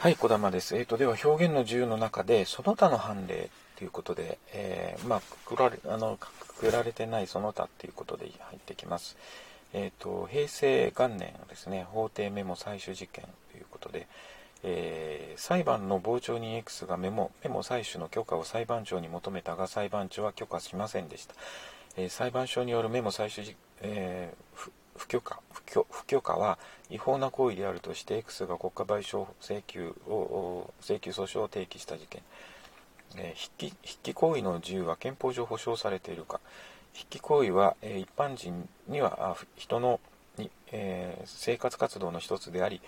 はい、小玉です。えっ、と、では表現の自由の中で、その他の判例ということで、えーまあ、くくられ、あの、くくられてないその他っていうことで入ってきます。えっ、と、平成元年ですね、法廷メモ採取事件ということで、えー裁判の傍聴人 X がメモ、メモ採取の許可を裁判長に求めたが、裁判長は許可しませんでした。えー裁判所によるメモ採取じ、え不許可不許可は違法な行為であるとして X が国家賠償請求を請求訴訟を提起した事件、えー筆記行為の自由は憲法上保障されているか。筆記行為は、えー一般人には人のに、えー生活活動の一つであり、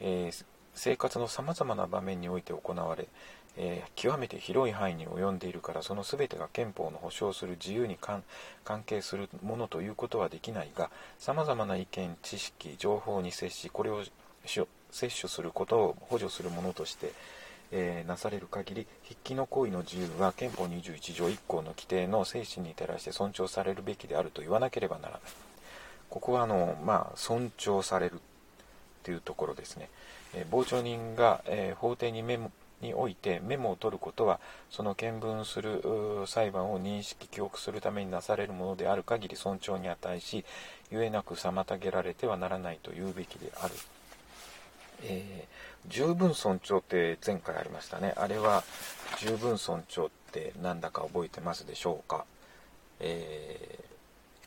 えー生活のさまざまな場面において行われ、えー極めて広い範囲に及んでいるからその全てが憲法の保障する自由に関係するものということはできないがさまざまな意見知識情報に接しこれをし摂取することを補助するものとして、えーなされる限り筆記の行為の自由は憲法21条1項の規定の精神に照らして尊重されるべきであると言わなければならないここはあの、まあ、尊重されるというところですね、え傍聴人が、え法廷にメモにおいてメモを取ることはその見聞する裁判を認識記憶するためになされるものである限り尊重に値しゆえなく妨げられてはならないと言うべきである、えー十分尊重って前回ありましたね。あれは十分尊重ってなんだか覚えてますでしょうか、え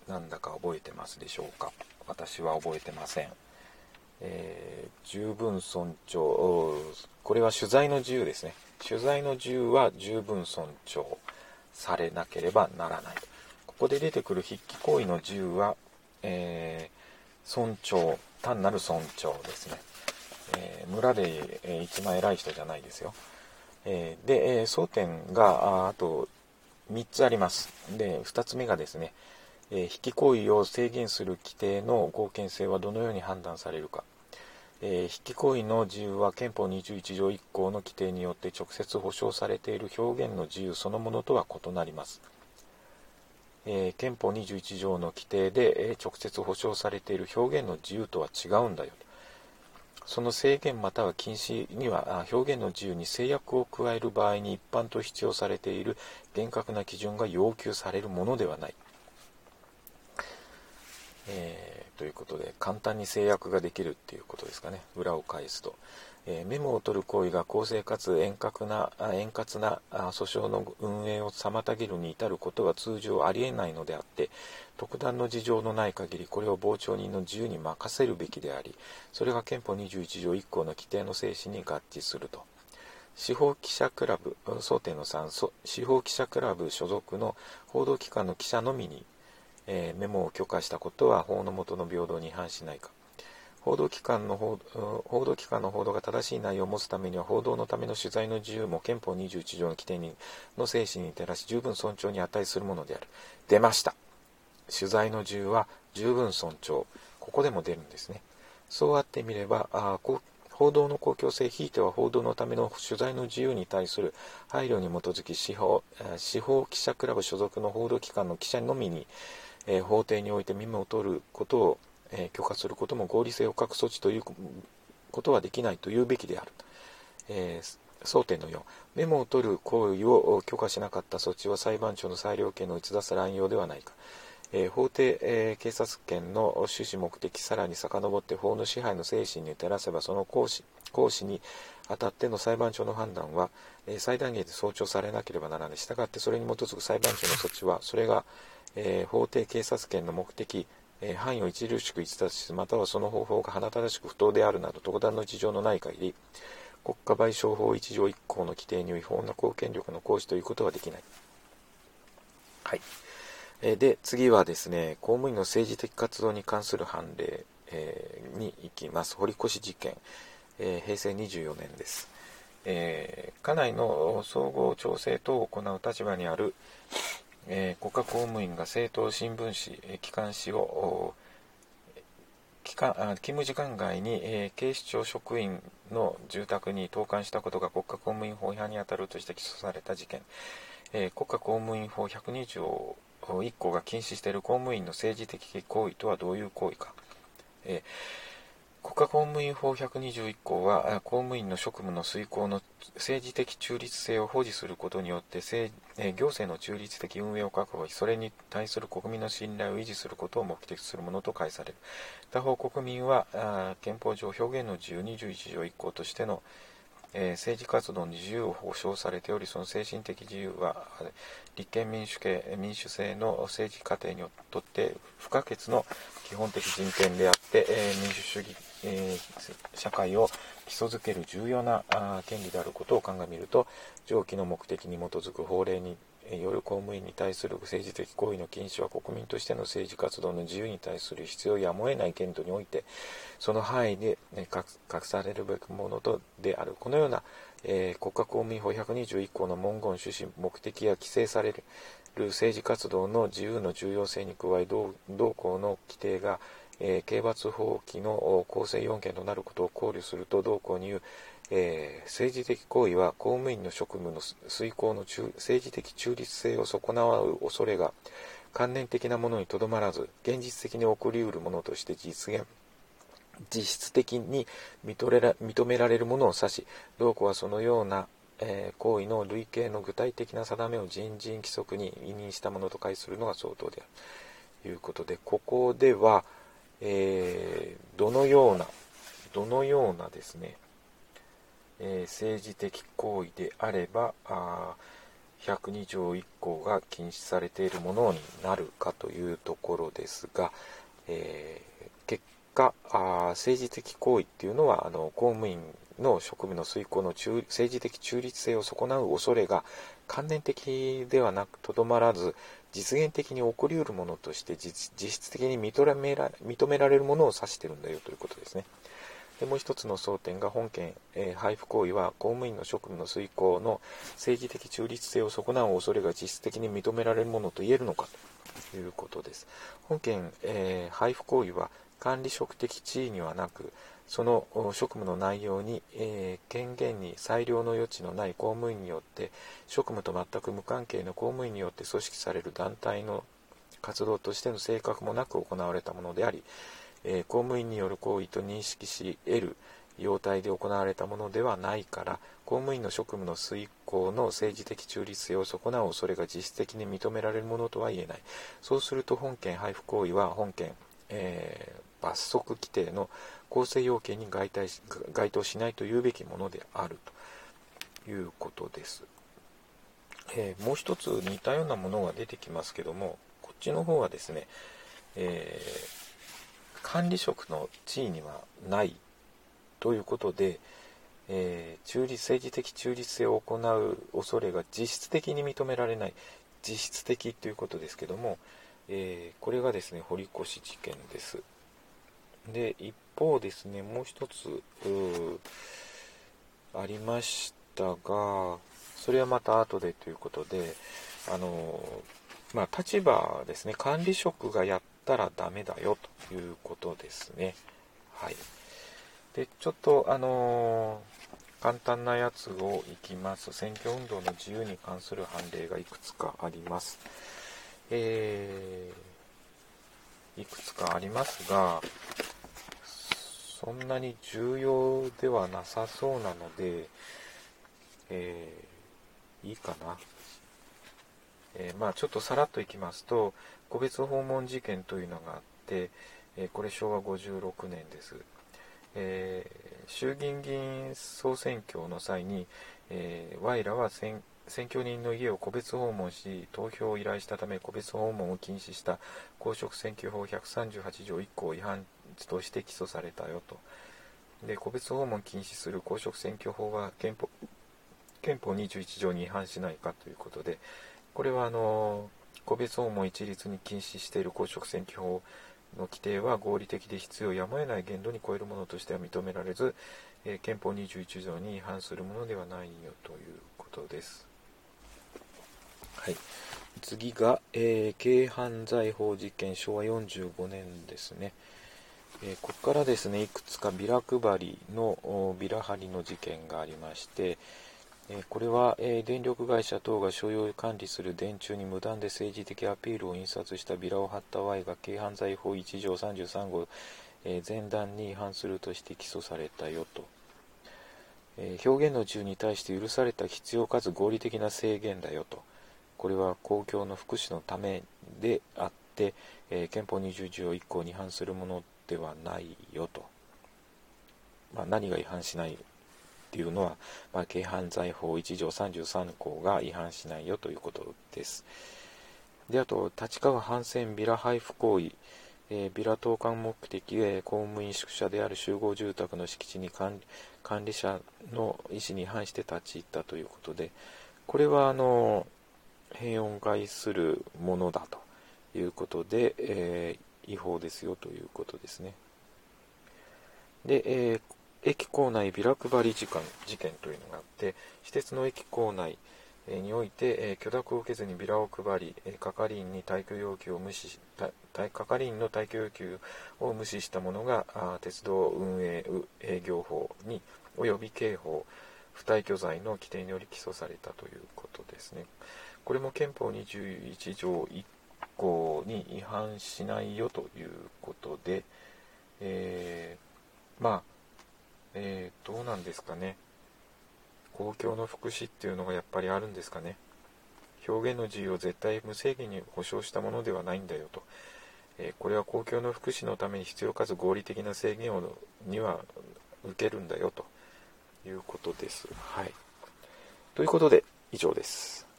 ーなんだか覚えてますでしょうか？私は覚えてません。えー十分尊重。これは取材の自由ですね。取材の自由は十分尊重されなければならない。ここで出てくる筆記行為の自由は、えー尊重単なる尊重ですね、えー村で、えー一番偉い人じゃないですよ、えで、え争点がああと3つあります。で2つ目がですねえー、引き行為を制限する規定の合憲性はどのように判断されるか、えー、引き行為の自由は憲法21条1項の規定によって直接保障されている表現の自由そのものとは異なります、えー憲法21条の規定で、えー直接保障されている表現の自由とは違うんだよその制限または禁止には表現の自由に制約を加える場合に一般と必要されている厳格な基準が要求されるものではない。えーということで簡単に制約ができるっていうことですかね。裏を返すと、えーメモを取る行為が公正かつ円滑なあ円滑な訴訟の運営を妨げるに至ることは通常ありえないのであって特段の事情のない限りこれを傍聴人の自由に任せるべきでありそれが憲法21条1項の規定の精神に合致すると。司法記者クラブ争点の3司法記者クラブ所属の報道機関の記者のみにえーメモを許可したことは法の下の平等に違反しないか。報道機関の報報道機関の報道が正しい内容を持つためには報道のための取材の自由も憲法21条の規定にの精神に照らし十分尊重に値するものである。出ました。取材の自由は十分尊重。ここでも出るんですね。そうあってみればあ報道の公共性ひいては報道のための取材の自由に対する配慮に基づき司法司法記者クラブ所属の報道機関の記者のみに、えー法廷においてメモを取ることを、えー許可することも合理性を欠く措置ということはできないと言うべきである、え争点の4メモを取る行為を許可しなかった措置は裁判長の裁量権の逸脱乱用ではないか。えー法廷、えー警察権の趣旨目的さらに遡って法の支配の精神に照らせばその行使行使にあたっての裁判長の判断は、えー最大限で尊重されなければならないしたがってそれに基づく裁判長の措置はそれが、えー法廷警察権の目的えー範囲を著しく逸脱しまたはその方法が鼻正しく不当であるなど特段の事情のない限り国家賠償法1条1項の規定に違法な公権力の行使ということはできない。はい。えーで、次はですね、公務員の政治的活動に関する判例、えーに行きます。堀越事件、えー平成24年です。えー、家内の総合調整等を行う立場にある、えー国家公務員が政党新聞紙、え機関紙を、期間あ勤務時間外に、えー警視庁職員の住宅に投函したことが国家公務員法違反に当たるとして起訴された事件、えー国家公務員法102条1項が禁止している公務員の政治的行為とはどういう行為か、え国家公務員法121項は公務員の職務の遂行の政治的中立性を保持することによって行政の中立的運営を確保しそれに対する国民の信頼を維持することを目的とするものと解される。他方国民は憲法上表現の自由21条1項としてのえー、政治活動に自由を保障されており、その精神的自由は、立憲民主系、民主制の政治過程にとって不可欠の基本的人権であって、えー、民主主義、えー、社会を基礎づける重要な権利であることを鑑みると、上記の目的に基づく法令による公務員に対する政治的行為の禁止は国民としての政治活動の自由に対する必要やむを得ない限度においてその範囲で、ね、隠されるべきものとである。このような、えー、国家公務員法121項の文言趣旨目的や規制される政治活動の自由の重要性に加え同項の規定がえー、刑罰法規の構成要件となることを考慮すると同項に言う、えー、政治的行為は公務員の職務の遂行の政治的中立性を損なわう恐れが関連的なものにとどまらず現実的に起こりうるものとして実現。実質的に認められるものを指し同校はそのような、えー、行為の類型の具体的な定めを人事規則に委任したものと解するのが相当である。ということでここでは、えー、どのようなどのようなですねえー、政治的行為であればあ102条1項が禁止されているものになるかというところですが、えー、結果あ政治的行為っていうのはあの公務員の職務の遂行の中政治的中立性を損なう恐れが関連的ではなくとどまらず実現的に起こりうるものとして実質的に認められるものを指しているんだよということですね。でもう一つの争点が本件、えー、配布行為は公務員の職務の遂行の政治的中立性を損なう恐れが実質的に認められるものと言えるのかということです。本件、えー、配布行為は管理職的地位にはなく、その職務の内容に、えー、権限に裁量の余地のない公務員によって職務と全く無関係の公務員によって組織される団体の活動としての性格もなく行われたものであり、え、公務員による行為と認識し得る様態で行われたものではないから公務員の職務の遂行の政治的中立性を損なう恐れが実質的に認められるものとは言えない。そうすると本件配布行為は本件、えー、罰則規定の構成要件に該当し該当しないと言うべきものであるということです、えー、もう一つ似たようなものが出てきますけどもこっちの方はですね、えー管理職の地位にはないということで、えー、中立政治的中立性を行う恐れが実質的に認められない実質的ということですけども、えー、これがですね堀越事件です。で一方ですねもう一つありましたがそれはまた後でということであのまあ立場ですね管理職がやっったらダメだよということですね。はい。で、ちょっとあのー、簡単なやつをいきます。選挙運動の自由に関する判例がいくつかあります。えー、いくつかありますが、そんなに重要ではなさそうなので、えー、いいかな。えー、まあちょっとさらっといきますと、個別訪問事件というのがあって、えこれ昭和56年です。えー、衆議院議員総選挙の際に、えー、ワイらは選挙人の家を個別訪問し投票を依頼したため個別訪問を禁止した公職選挙法138条1項違反として起訴されたよと。で個別訪問禁止する公職選挙法は憲法憲法21条に違反しないかということでこれはあのー個別訪問一律に禁止している公職選挙法の規定は合理的で必要やむを得ない限度に超えるものとしては認められず、えー、憲法21条に違反するものではないよということです。はい、次が、えー、軽犯罪法事件昭和45年ですね。えー、ここからですねいくつかビラ配りのビラ張りの事件がありまして、これは電力会社等が所有管理する電柱に無断で政治的アピールを印刷したビラを貼った Y が軽犯罪法1条33号え前段に違反するとして起訴されたよと。え表現の自由に対して許された必要かつ合理的な制限だよと。これは公共の福祉のためであって、え憲法20条1項に違反するものではないよと。まあ、何が違反しないっていうのは、まあ、軽犯罪法1条33項が違反しないよということです。で、あと、立川反戦ビラ配布行為、えー、ビラ投函目的で公務員宿舎である集合住宅の敷地に管理者の意思に反して立ち入ったということで、これは、あの、平穏化するものだということで、えー、違法ですよということですね。で、えー、駅構内ビラ配り事件事件というのがあって、私鉄の駅構内において、許諾を受けずにビラを配り、係員に退去要求を無視し係員の退去要求を無視した者が鉄道運営営業法に及び刑法不退去罪の規定により起訴されたということですね。これも憲法21条1項に違反しないよということで、えー、まあえー、どうなんですかね。公共の福祉っていうのがやっぱりあるんですかね。表現の自由を絶対無制限に保障したものではないんだよと。えー、これは公共の福祉のために必要かつ合理的な制限をには受けるんだよということです。はい。ということで、以上です。